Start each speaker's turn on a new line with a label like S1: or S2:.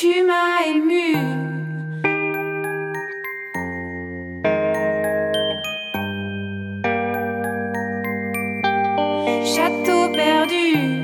S1: tu m'as ému. Château perdu.